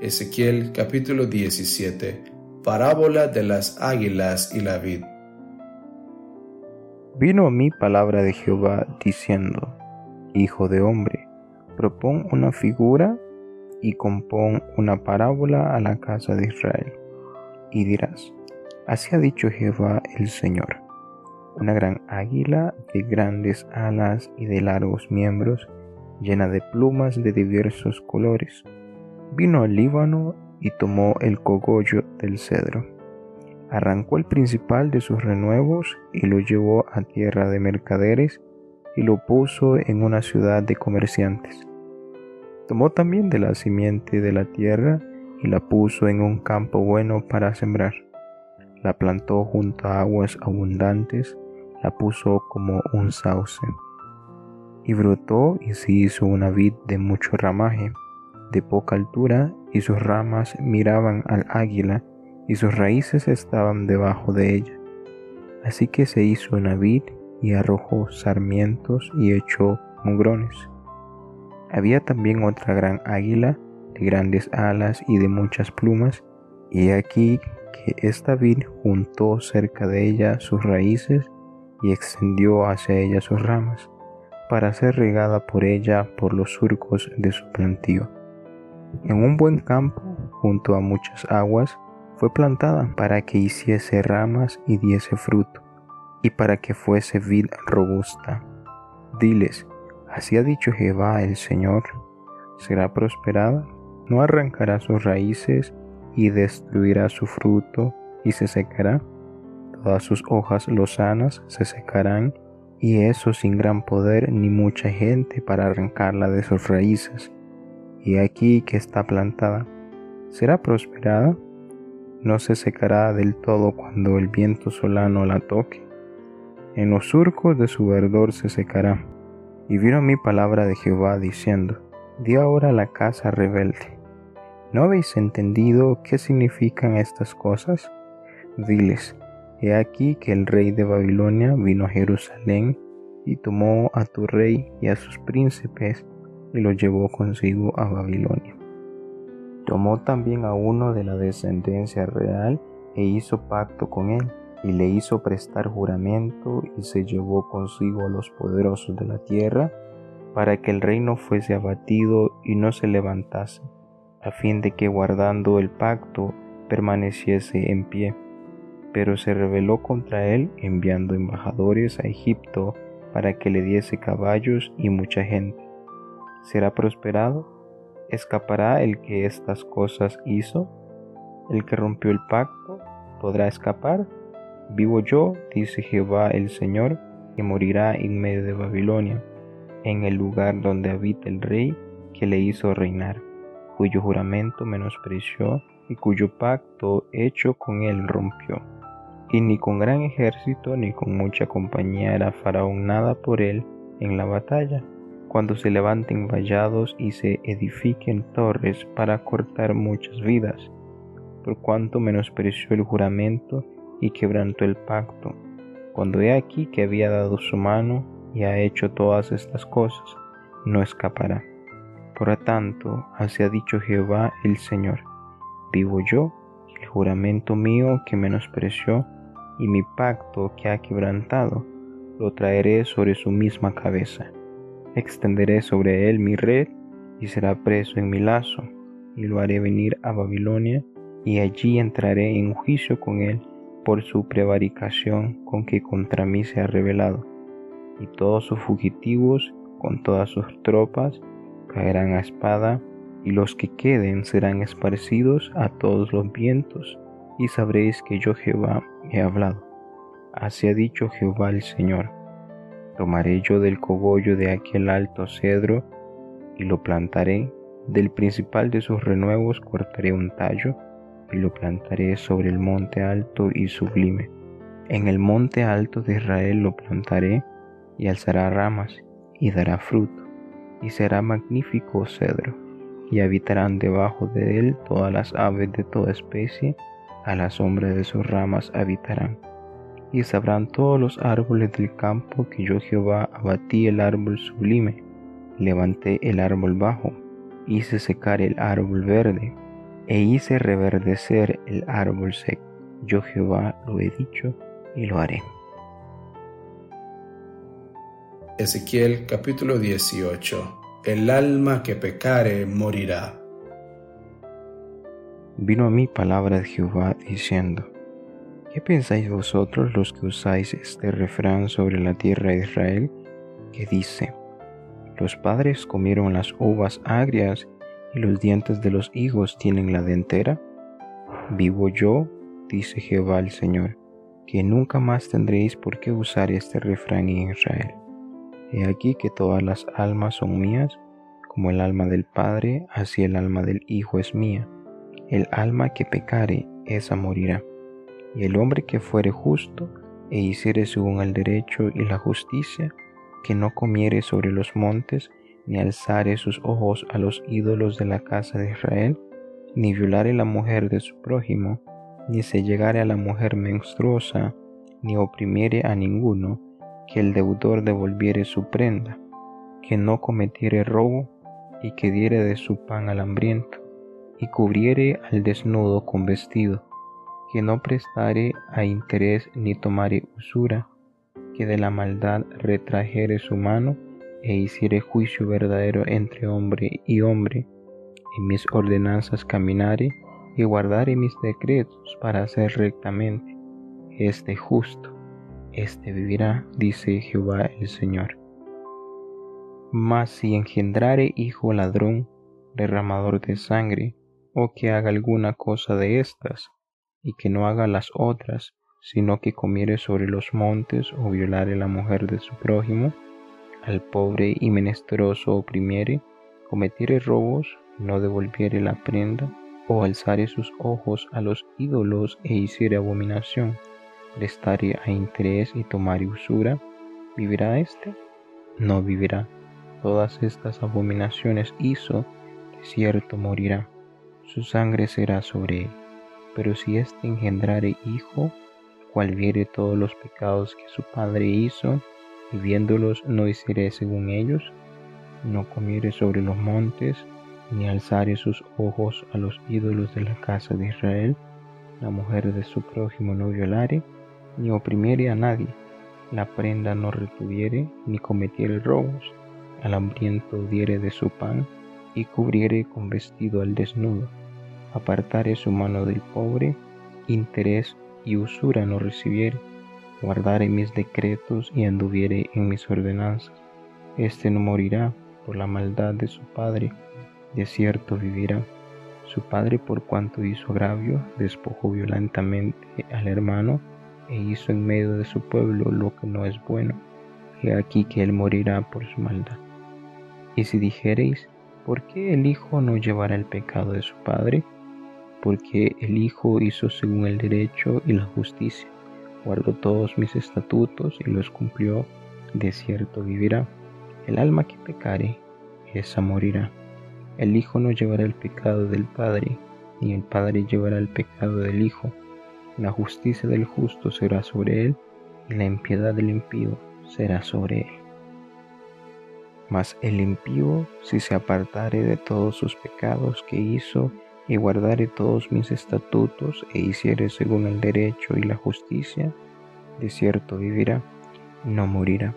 Ezequiel capítulo 17 Parábola de las águilas y la vid. Vino a mí palabra de Jehová diciendo, Hijo de hombre, propón una figura y compón una parábola a la casa de Israel. Y dirás, así ha dicho Jehová el Señor. Una gran águila de grandes alas y de largos miembros, llena de plumas de diversos colores, vino al Líbano y tomó el cogollo del cedro. Arrancó el principal de sus renuevos y lo llevó a tierra de mercaderes y lo puso en una ciudad de comerciantes. Tomó también de la simiente de la tierra y la puso en un campo bueno para sembrar. La plantó junto a aguas abundantes, la puso como un sauce. Y brotó y se hizo una vid de mucho ramaje de poca altura y sus ramas miraban al águila y sus raíces estaban debajo de ella. Así que se hizo una vid y arrojó sarmientos y echó mugrones. Había también otra gran águila de grandes alas y de muchas plumas, y aquí que esta vid juntó cerca de ella sus raíces y extendió hacia ella sus ramas, para ser regada por ella por los surcos de su plantío en un buen campo, junto a muchas aguas, fue plantada para que hiciese ramas y diese fruto, y para que fuese vid robusta. Diles, así ha dicho Jehová el Señor, será prosperada, no arrancará sus raíces y destruirá su fruto y se secará. Todas sus hojas lozanas se secarán y eso sin gran poder ni mucha gente para arrancarla de sus raíces y aquí que está plantada, será prosperada, no se secará del todo cuando el viento solano la toque. En los surcos de su verdor se secará. Y vino mi palabra de Jehová diciendo, di ahora la casa rebelde. ¿No habéis entendido qué significan estas cosas? Diles, he aquí que el rey de Babilonia vino a Jerusalén y tomó a tu rey y a sus príncipes y lo llevó consigo a Babilonia. Tomó también a uno de la descendencia real e hizo pacto con él, y le hizo prestar juramento y se llevó consigo a los poderosos de la tierra, para que el reino fuese abatido y no se levantase, a fin de que guardando el pacto permaneciese en pie. Pero se rebeló contra él enviando embajadores a Egipto para que le diese caballos y mucha gente será prosperado? ¿Escapará el que estas cosas hizo? ¿El que rompió el pacto podrá escapar? Vivo yo, dice Jehová el Señor, que morirá en medio de Babilonia, en el lugar donde habita el rey que le hizo reinar, cuyo juramento menospreció y cuyo pacto hecho con él rompió. Y ni con gran ejército ni con mucha compañía hará Faraón nada por él en la batalla cuando se levanten vallados y se edifiquen torres para cortar muchas vidas, por cuanto menospreció el juramento y quebrantó el pacto, cuando he aquí que había dado su mano y ha hecho todas estas cosas, no escapará. Por tanto, así ha dicho Jehová el Señor, vivo yo, el juramento mío que menospreció, y mi pacto que ha quebrantado, lo traeré sobre su misma cabeza Extenderé sobre él mi red y será preso en mi lazo, y lo haré venir a Babilonia, y allí entraré en juicio con él por su prevaricación con que contra mí se ha rebelado. Y todos sus fugitivos, con todas sus tropas, caerán a espada, y los que queden serán esparcidos a todos los vientos, y sabréis que yo Jehová he hablado. Así ha dicho Jehová el Señor Tomaré yo del cogollo de aquel alto cedro y lo plantaré, del principal de sus renuevos cortaré un tallo y lo plantaré sobre el monte alto y sublime. En el monte alto de Israel lo plantaré y alzará ramas y dará fruto y será magnífico cedro. Y habitarán debajo de él todas las aves de toda especie, a la sombra de sus ramas habitarán y sabrán todos los árboles del campo que yo Jehová abatí el árbol sublime, levanté el árbol bajo, hice secar el árbol verde, e hice reverdecer el árbol seco. Yo Jehová lo he dicho y lo haré. Ezequiel capítulo 18 El alma que pecare morirá. Vino a mí palabra de Jehová diciendo, ¿qué pensáis vosotros los que usáis este refrán sobre la tierra de Israel? Que dice, los padres comieron las uvas agrias y los dientes de los hijos tienen la dentera? Vivo yo, dice Jehová el Señor, que nunca más tendréis por qué usar este refrán en Israel. He aquí que todas las almas son mías, como el alma del Padre, así el alma del Hijo es mía. El alma que pecare, esa morirá. Y el hombre que fuere justo e hiciere según el derecho y la justicia, que no comiere sobre los montes, ni alzare sus ojos a los ídolos de la casa de Israel, ni violare la mujer de su prójimo, ni se llegare a la mujer menstruosa, ni oprimiere a ninguno, que el deudor devolviere su prenda, que no cometiere robo, y que diere de su pan al hambriento, y cubriere al desnudo con vestido, que no prestare a interés ni tomare usura, que de la maldad retrajere su mano, e hiciere juicio verdadero entre hombre y hombre, en mis ordenanzas caminare y guardare mis decretos para hacer rectamente, este justo, este vivirá, dice Jehová el Señor. Mas si engendrare hijo ladrón, derramador de sangre, o que haga alguna cosa de estas, y que no haga las otras, sino que comiere sobre los montes o violare la mujer de su prójimo, al pobre y menesteroso oprimiere, cometiere robos, no devolviere la prenda, o alzare sus ojos a los ídolos e hiciere abominación, prestare a interés y tomare usura, ¿vivirá éste? No vivirá. Todas estas abominaciones hizo, de cierto morirá. Su sangre será sobre él. Pero si éste engendrare hijo, cual viere todos los pecados que su padre hizo, y viéndolos no hiciere según ellos, no comiere sobre los montes, ni alzare sus ojos a los ídolos de la casa de Israel, la mujer de su prójimo no violare, ni oprimiere a nadie, la prenda no retuviere, ni cometiere robos, al hambriento diere de su pan, y cubriere con vestido al desnudo, apartare su mano del pobre, interés y usura no recibiere, guardare mis decretos y anduviere en mis ordenanzas. Este no morirá por la maldad de su padre, de cierto vivirá. Su padre por cuanto hizo agravio, despojó violentamente al hermano e hizo en medio de su pueblo lo que no es bueno. He aquí que él morirá por su maldad. Y si dijereis, ¿por qué el Hijo no llevará el pecado de su Padre? Porque el Hijo hizo según el derecho y la justicia guardó todos mis estatutos y los cumplió, de cierto vivirá. El alma que pecare, esa morirá. El Hijo no llevará el pecado del Padre, ni el Padre llevará el pecado del Hijo. La justicia del justo será sobre él, y la impiedad del impío será sobre él. Mas el impío, si se apartare de todos sus pecados que hizo, y guardare todos mis estatutos e hiciere según el derecho y la justicia, de cierto vivirá, no morirá.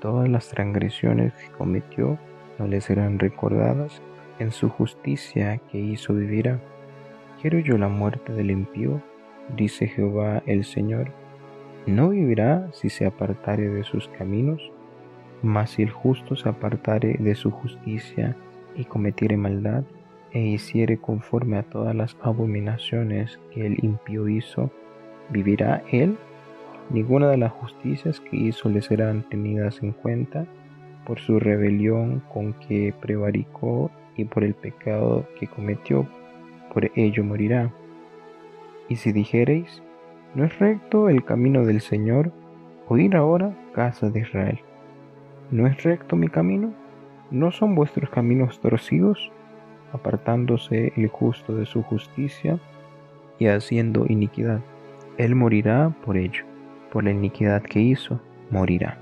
Todas las transgresiones que cometió no le serán recordadas, en su justicia que hizo vivirá. ¿Quiero yo la muerte del impío? Dice Jehová el Señor. ¿No vivirá si se apartare de sus caminos? Mas si el justo se apartare de su justicia y cometiere maldad, e hiciere conforme a todas las abominaciones que el impío hizo, ¿vivirá él? Ninguna de las justicias que hizo le serán tenidas en cuenta por su rebelión con que prevaricó y por el pecado que cometió, por ello morirá. Y si dijereis, ¿no es recto el camino del Señor? Oír ahora, casa de Israel. ¿No es recto mi camino? ¿No son vuestros caminos torcidos? Apartándose el justo de su justicia y haciendo iniquidad. Él morirá por ello, por la iniquidad que hizo, morirá.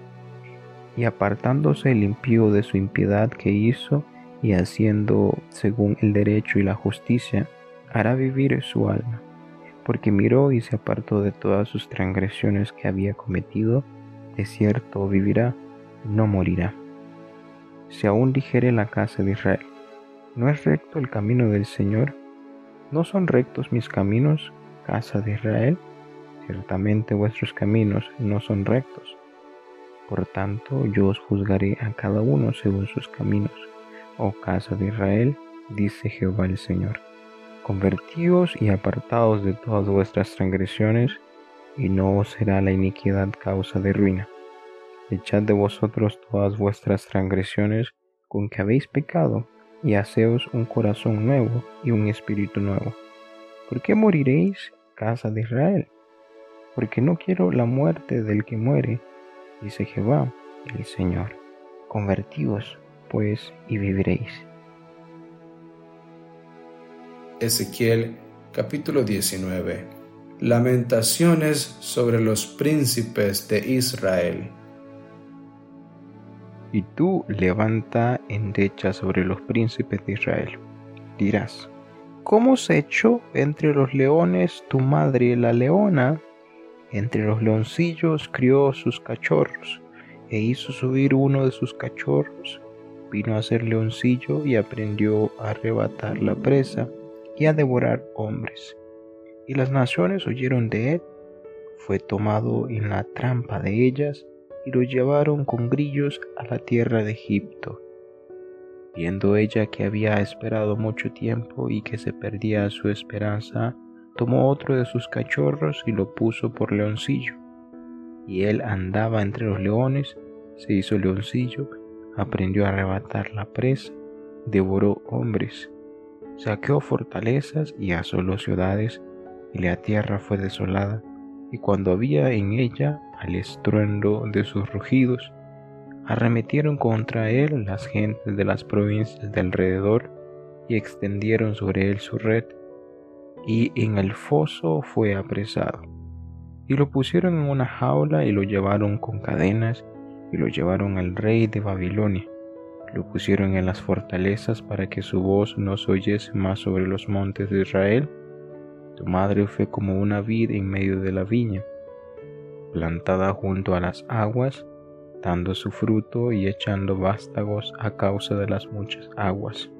Y apartándose el impío de su impiedad que hizo y haciendo según el derecho y la justicia, hará vivir su alma, porque miró y se apartó de todas sus transgresiones que había cometido, de cierto vivirá, no morirá. Si aún dijere la casa de Israel, ¿no es recto el camino del Señor? ¿No son rectos mis caminos, casa de Israel? Ciertamente vuestros caminos no son rectos. Por tanto, yo os juzgaré a cada uno según sus caminos. Oh casa de Israel, dice Jehová el Señor. Convertíos y apartaos de todas vuestras transgresiones, y no os será la iniquidad causa de ruina. Echad de vosotros todas vuestras transgresiones con que habéis pecado, y haceos un corazón nuevo y un espíritu nuevo. ¿Por qué moriréis, casa de Israel? Porque no quiero la muerte del que muere, dice Jehová el Señor. Convertíos, pues, y viviréis. Ezequiel capítulo 19 Lamentaciones sobre los príncipes de Israel. Y tú levanta endecha sobre los príncipes de Israel. Dirás, ¿cómo se echó entre los leones tu madre la leona? Entre los leoncillos crió sus cachorros, e hizo subir uno de sus cachorros. Vino a ser leoncillo y aprendió a arrebatar la presa y a devorar hombres. Y las naciones oyeron de él, fue tomado en la trampa de ellas, y lo llevaron con grillos a la tierra de Egipto. Viendo ella que había esperado mucho tiempo y que se perdía su esperanza, tomó otro de sus cachorros y lo puso por leoncillo. Y él andaba entre los leones, se hizo leoncillo, aprendió a arrebatar la presa, devoró hombres saqueó fortalezas y asoló ciudades, y la tierra fue desolada, y cuando había en ella al estruendo de sus rugidos, arremetieron contra él las gentes de las provincias de alrededor, y extendieron sobre él su red, y en el foso fue apresado. Y lo pusieron en una jaula y lo llevaron con cadenas, y lo llevaron al rey de Babilonia lo pusieron en las fortalezas para que su voz no se oyese más sobre los montes de Israel. Tu madre fue como una vid en medio de la viña, plantada junto a las aguas, dando su fruto y echando vástagos a causa de las muchas aguas.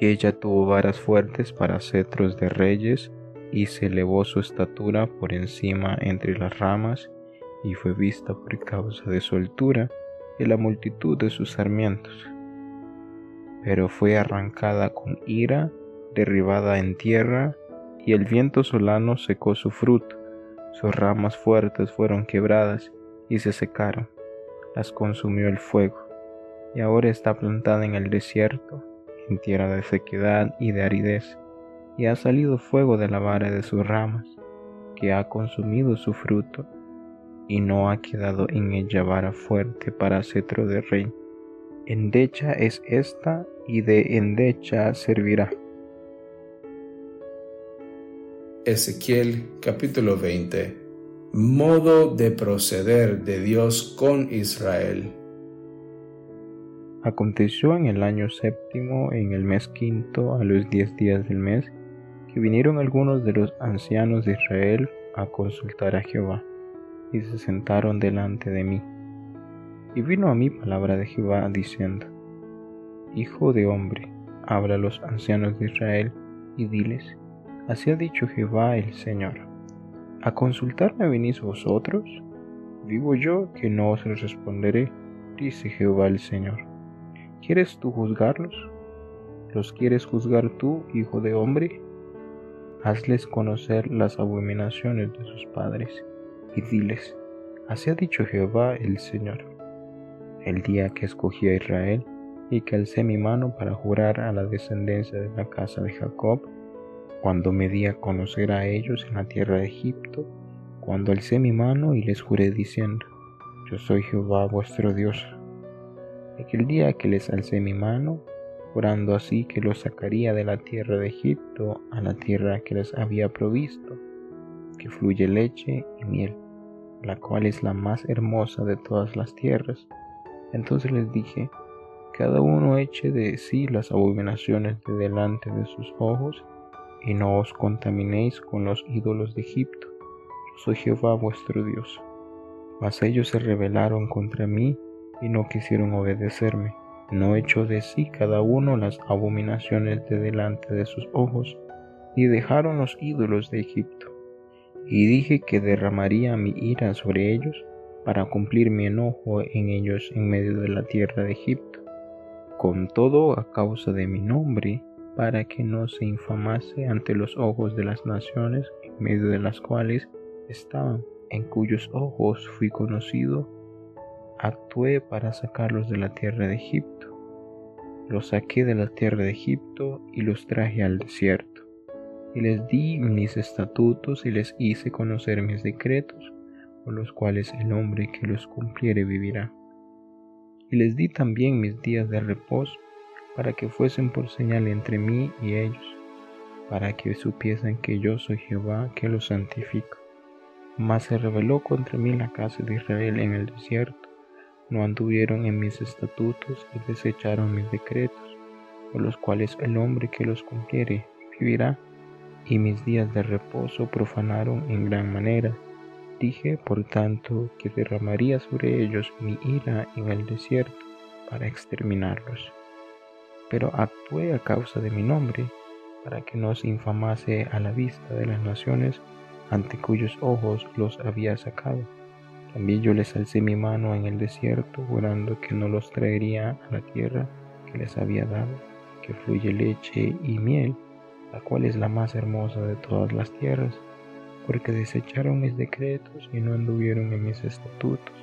Y ella tuvo varas fuertes para cetros de reyes, y se elevó su estatura por encima entre las ramas, y fue vista por causa de su altura, y la multitud de sus sarmientos. Pero fue arrancada con ira, derribada en tierra, y el viento solano secó su fruto. Sus ramas fuertes fueron quebradas y se secaron. Las consumió el fuego, y ahora está plantada en el desierto, en tierra de sequedad y de aridez, y ha salido fuego de la vara de sus ramas, que ha consumido su fruto y no ha quedado en ella vara fuerte para cetro de rey. Endecha es esta y de endecha servirá. Ezequiel capítulo 20 Modo de proceder de Dios con Israel. Aconteció en el año séptimo, en el mes quinto, a los diez días del mes, que vinieron algunos de los ancianos de Israel a consultar a Jehová y se sentaron delante de mí. Y vino a mí palabra de Jehová diciendo, Hijo de hombre, habla a los ancianos de Israel y diles, Así ha dicho Jehová el Señor, ¿a consultarme venís vosotros? Vivo yo que no os responderé, dice Jehová el Señor. ¿Quieres tú juzgarlos? ¿Los quieres juzgar tú, hijo de hombre? Hazles conocer las abominaciones de sus padres y diles, así ha dicho Jehová el Señor, el día que escogí a Israel y que alcé mi mano para jurar a la descendencia de la casa de Jacob, cuando me di a conocer a ellos en la tierra de Egipto, cuando alcé mi mano y les juré diciendo, yo soy Jehová vuestro Dios. Aquel día que les alcé mi mano, jurando así que los sacaría de la tierra de Egipto a la tierra que les había provisto, que fluye leche y miel la cual es la más hermosa de todas las tierras. Entonces les dije, cada uno eche de sí las abominaciones de delante de sus ojos, y no os contaminéis con los ídolos de Egipto. Yo soy Jehová vuestro Dios. Mas ellos se rebelaron contra mí y no quisieron obedecerme. No echó de sí cada uno las abominaciones de delante de sus ojos, y dejaron los ídolos de Egipto. Y dije que derramaría mi ira sobre ellos, para cumplir mi enojo en ellos en medio de la tierra de Egipto. Con todo a causa de mi nombre, para que no se infamase ante los ojos de las naciones en medio de las cuales estaban, en cuyos ojos fui conocido, actué para sacarlos de la tierra de Egipto. Los saqué de la tierra de Egipto y los traje al desierto. Y les di mis estatutos y les hice conocer mis decretos, por los cuales el hombre que los cumpliere vivirá. Y les di también mis días de reposo, para que fuesen por señal entre mí y ellos, para que supiesen que yo soy Jehová que los santifico. Mas se rebeló contra mí la casa de Israel en el desierto, no anduvieron en mis estatutos y desecharon mis decretos, por los cuales el hombre que los cumpliere vivirá, y mis días de reposo profanaron en gran manera. Dije, por tanto, que derramaría sobre ellos mi ira en el desierto para exterminarlos pero actué a causa de mi nombre, para que no se infamase a la vista de las naciones ante cuyos ojos los había sacado. También yo les alcé mi mano en el desierto, jurando que no los traería a la tierra que les había dado, que fluye leche y miel, la cual es la más hermosa de todas las tierras, porque desecharon mis decretos y no anduvieron en mis estatutos,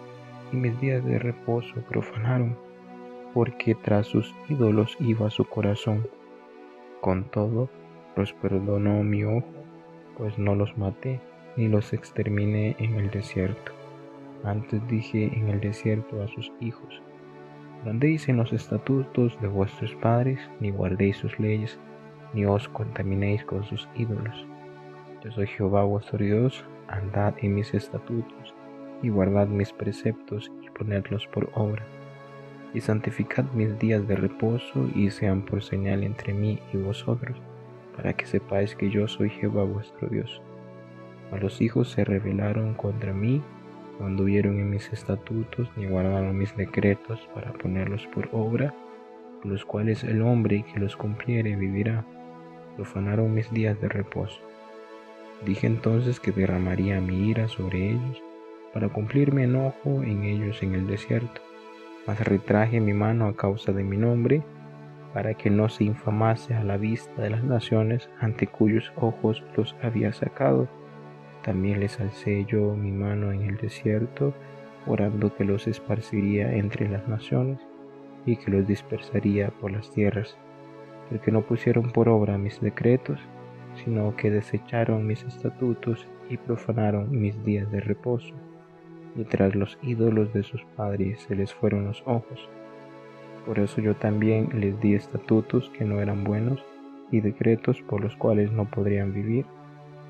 y mis días de reposo profanaron porque tras sus ídolos iba su corazón. Con todo, los perdonó mi ojo, pues no los maté ni los exterminé en el desierto. Antes dije en el desierto a sus hijos, no andéis en los estatutos de vuestros padres, ni guardéis sus leyes, ni os contaminéis con sus ídolos. Yo soy Jehová vuestro Dios, andad en mis estatutos, y guardad mis preceptos y ponedlos por obra y santificad mis días de reposo y sean por señal entre mí y vosotros, para que sepáis que yo soy Jehová vuestro Dios. A los hijos se rebelaron contra mí, no anduvieron en mis estatutos ni guardaron mis decretos para ponerlos por obra, los cuales el hombre que los cumpliere vivirá. Profanaron mis días de reposo. Dije entonces que derramaría mi ira sobre ellos, para cumplir mi enojo en ellos en el desierto mas retraje mi mano a causa de mi nombre, para que no se infamase a la vista de las naciones ante cuyos ojos los había sacado. También les alcé yo mi mano en el desierto, orando que los esparciría entre las naciones y que los dispersaría por las tierras, porque no pusieron por obra mis decretos, sino que desecharon mis estatutos y profanaron mis días de reposo y tras los ídolos de sus padres se les fueron los ojos. Por eso yo también les di estatutos que no eran buenos y decretos por los cuales no podrían vivir,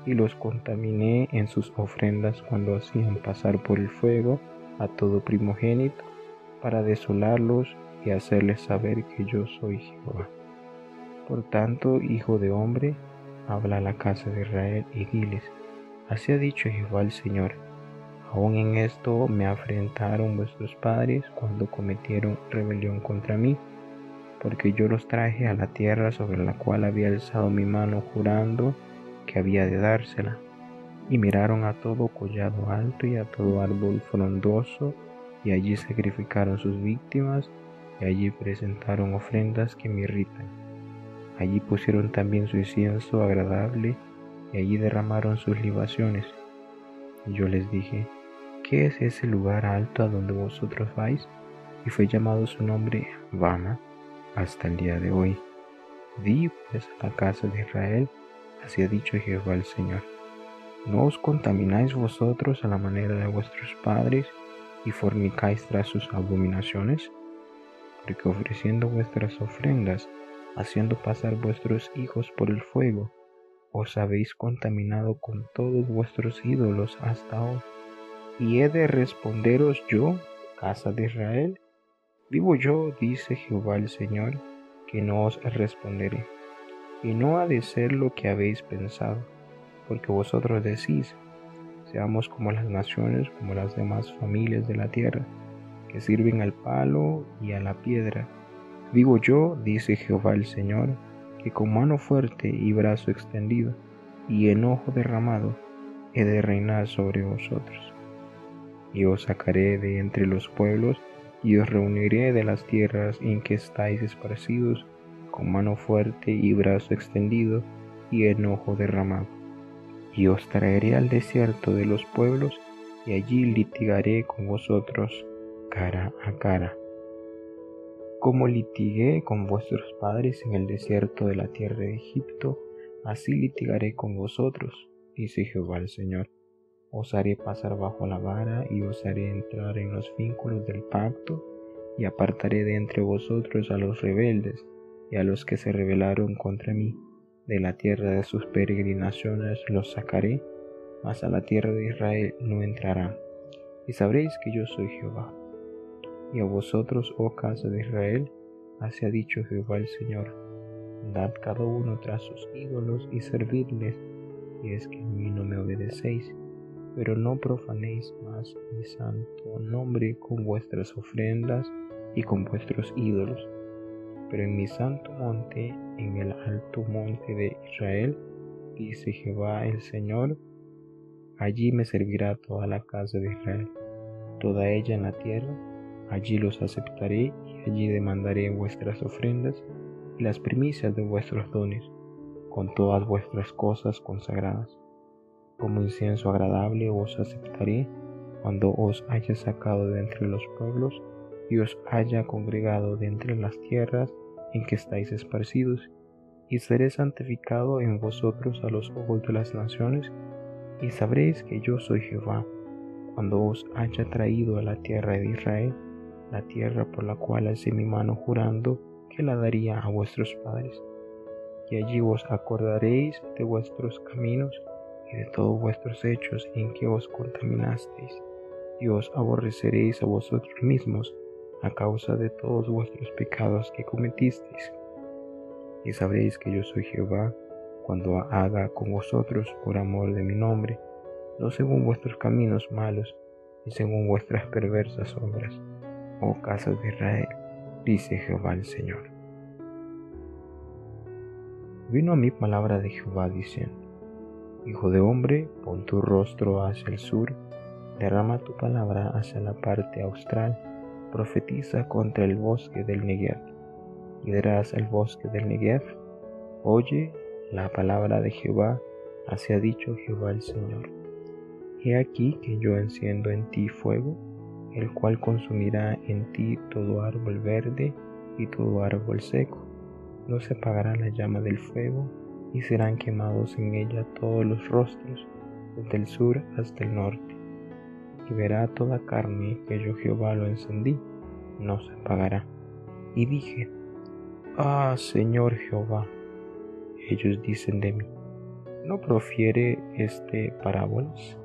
y los contaminé en sus ofrendas cuando hacían pasar por el fuego a todo primogénito, para desolarlos y hacerles saber que yo soy Jehová. Por tanto, hijo de hombre, habla a la casa de Israel y diles, así ha dicho Jehová el Señor, Aún en esto me afrentaron vuestros padres cuando cometieron rebelión contra mí, porque yo los traje a la tierra sobre la cual había alzado mi mano jurando que había de dársela. Y miraron a todo collado alto y a todo árbol frondoso, y allí sacrificaron sus víctimas, y allí presentaron ofrendas que me irritan. Allí pusieron también su incienso agradable, y allí derramaron sus libaciones. Y yo les dije, ¿qué es ese lugar alto a donde vosotros vais? Y fue llamado su nombre Bama hasta el día de hoy. Di pues a la casa de Israel, así ha dicho Jehová el Señor. No os contamináis vosotros a la manera de vuestros padres y fornicáis tras sus abominaciones, porque ofreciendo vuestras ofrendas, haciendo pasar vuestros hijos por el fuego, os habéis contaminado con todos vuestros ídolos hasta hoy. Y he de responderos yo, casa de Israel, vivo yo, dice Jehová el Señor, que no os responderé. y no ha de ser lo que habéis pensado, porque vosotros decís, seamos como las naciones, como las demás familias de la tierra, que sirven al palo y a la piedra. Digo yo, dice Jehová el Señor, que con mano fuerte y brazo extendido y enojo derramado he de reinar sobre vosotros. Y os sacaré de entre los pueblos y os reuniré de las tierras en que estáis esparcidos con mano fuerte y brazo extendido y enojo derramado. Y os traeré al desierto de los pueblos, y allí litigaré con vosotros cara a cara. Como litigué con vuestros padres en el desierto de la tierra de Egipto, así litigaré con vosotros, dice Jehová el Señor. Os haré pasar bajo la vara y os haré entrar en los vínculos del pacto, y apartaré de entre vosotros a los rebeldes y a los que se rebelaron contra mí. De la tierra de sus peregrinaciones los sacaré, mas a la tierra de Israel no entrarán. Y sabréis que yo soy Jehová. Y a vosotros, oh casa de Israel, así ha dicho Jehová el Señor, dad cada uno tras sus ídolos y servidles, y es que a mí no me obedecéis, pero no profanéis más mi santo nombre con vuestras ofrendas y con vuestros ídolos pero en mi santo monte, en el alto monte de Israel, dice Jehová el Señor, allí me servirá toda la casa de Israel, toda ella en la tierra, allí los aceptaré y allí demandaré vuestras ofrendas y las primicias de vuestros dones, con todas vuestras cosas consagradas. Como incienso agradable os aceptaré cuando os haya sacado de entre los pueblos y os haya congregado de entre las tierras en que estáis esparcidos, y seré santificado en vosotros a los ojos de las naciones, y sabréis que yo soy Jehová, cuando os haya traído a la tierra de Israel, la tierra por la cual alcé mi mano jurando que la daría a vuestros padres. Y allí os acordaréis de vuestros caminos de todos vuestros hechos en que os contaminasteis, y os aborreceréis a vosotros mismos a causa de todos vuestros pecados que cometisteis. Y sabréis que yo soy Jehová cuando haga con vosotros por amor de mi nombre, no según vuestros caminos malos, ni según vuestras perversas obras, oh casa de Israel, dice Jehová el Señor. Vino a mí palabra de Jehová diciendo, Hijo de hombre, pon tu rostro hacia el sur, derrama tu palabra hacia la parte austral, profetiza contra el bosque del Negev. Y dirás al bosque del Negev, oye la palabra de Jehová, así ha dicho Jehová el Señor. He aquí que yo enciendo en ti fuego, el cual consumirá en ti todo árbol verde y todo árbol seco. No se apagará la llama del fuego, y serán quemados en ella todos los rostros, desde el sur hasta el norte y verá toda carne que yo Jehová lo encendí, no se apagará. Y dije, Ah, Señor Jehová, ellos dicen de mí, ¿no profiere este parábolas?